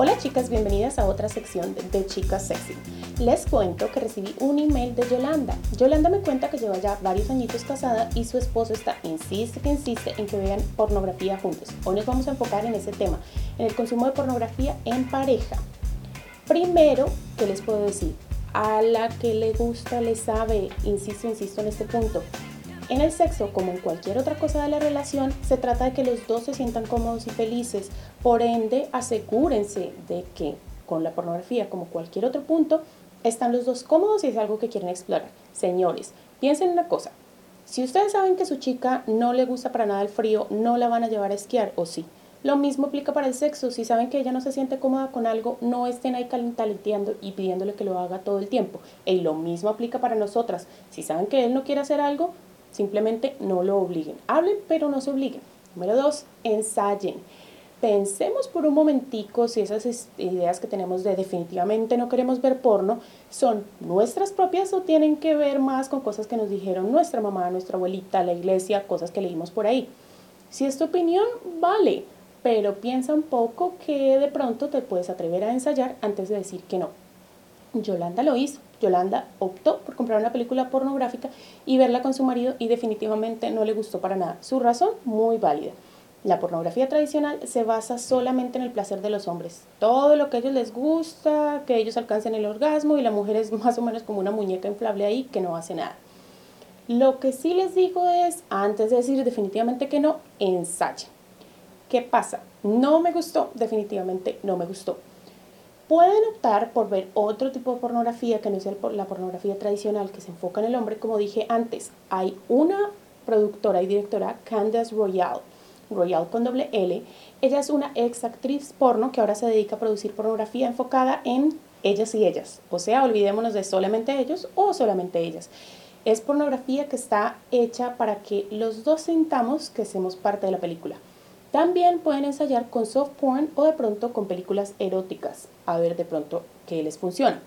Hola chicas, bienvenidas a otra sección de, Chicas Sexy. Les cuento que recibí un email de Yolanda. Yolanda me cuenta que lleva ya varios añitos casada y su esposo está insiste que insiste en que vean pornografía juntos. Hoy nos vamos a enfocar en ese tema, en el consumo de pornografía en pareja. Primero, ¿qué les puedo decir? A la que le gusta, le sabe, insisto, insisto en este punto. En el sexo, como en cualquier otra cosa de la relación, se trata de que los dos se sientan cómodos y felices. Por ende, asegúrense de que con la pornografía, como cualquier otro punto, están los dos cómodos y es algo que quieren explorar. Señores, piensen una cosa. Si ustedes saben que su chica no le gusta para nada el frío, no la van a llevar a esquiar, ¿o sí? Lo mismo aplica para el sexo. Si saben que ella no se siente cómoda con algo, no estén ahí calentaleteando y pidiéndole que lo haga todo el tiempo. Y lo mismo aplica para nosotras. Si saben que él no quiere hacer algo, Simplemente no lo obliguen. Hablen, pero no se obliguen. Número dos, ensayen. Pensemos por un momentico si esas ideas que tenemos de definitivamente no queremos ver porno son nuestras propias o tienen que ver más con cosas que nos dijeron nuestra mamá, nuestra abuelita, la iglesia, cosas que leímos por ahí. Si es tu opinión, vale, pero piensa un poco que de pronto te puedes atrever a ensayar antes de decir que no. Yolanda lo hizo. Yolanda optó por comprar una película pornográfica y verla con su marido y definitivamente no le gustó para nada. Su razón, muy válida. La pornografía tradicional se basa solamente en el placer de los hombres. Todo lo que a ellos les gusta, que ellos alcancen el orgasmo y la mujer es más o menos como una muñeca inflable ahí que no hace nada. Lo que sí les digo es, antes de decir definitivamente que no, ensayen. ¿Qué pasa? No me gustó, definitivamente no me gustó. Pueden optar por ver otro tipo de pornografía que no sea la pornografía tradicional que se enfoca en el hombre, como dije antes. Hay una productora y directora, Candace Royale, Royale con doble L. Ella es una ex actriz porno que ahora se dedica a producir pornografía enfocada en ellas y ellas. O sea, olvidémonos de solamente ellos o solamente ellas. Es pornografía que está hecha para que los dos sintamos que somos parte de la película. También pueden ensayar con soft porn o de pronto con películas eróticas, a ver de pronto qué les funciona.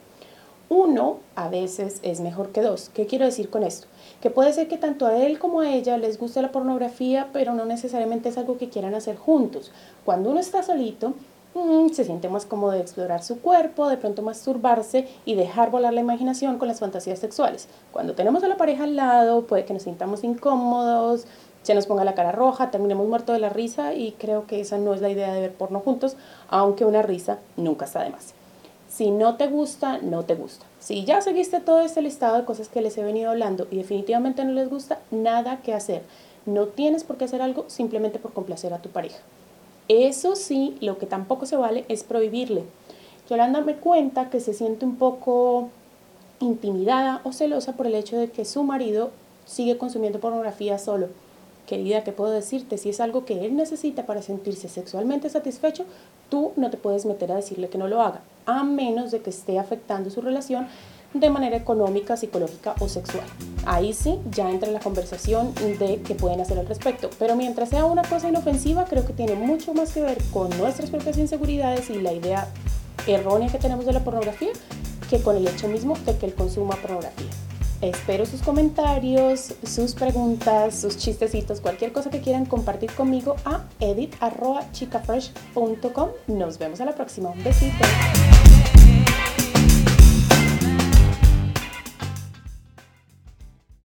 Uno a veces es mejor que dos. ¿Qué quiero decir con esto? Que puede ser que tanto a él como a ella les guste la pornografía, pero no necesariamente es algo que quieran hacer juntos. Cuando uno está solito, mm, se siente más cómodo de explorar su cuerpo, de pronto masturbarse y dejar volar la imaginación con las fantasías sexuales. Cuando tenemos a la pareja al lado, puede que nos sintamos incómodos, se nos ponga la cara roja, terminemos muertos de la risa y creo que esa no es la idea de ver porno juntos, aunque una risa nunca está de más. Si no te gusta, no te gusta. Si ya seguiste todo este listado de cosas que les he venido hablando y definitivamente no les gusta, nada que hacer. No tienes por qué hacer algo simplemente por complacer a tu pareja. Eso sí, lo que tampoco se vale es prohibirle. Yolanda me cuenta que se siente un poco intimidada o celosa por el hecho de que su marido sigue consumiendo pornografía solo querida, ¿qué puedo decirte? Si es algo que él necesita para sentirse sexualmente satisfecho, tú no te puedes meter a decirle que no lo haga, a menos de que esté afectando su relación de manera económica, psicológica o sexual. Ahí sí, ya entra la conversación de qué pueden hacer al respecto. Pero mientras sea una cosa inofensiva, creo que tiene mucho más que ver con nuestras propias inseguridades y la idea errónea que tenemos de la pornografía que con el hecho mismo de que él consuma pornografía. Espero sus comentarios, sus preguntas, sus chistecitos, cualquier cosa que quieran compartir conmigo a edit.chicafresh.com. Nos vemos a la próxima. Un besito.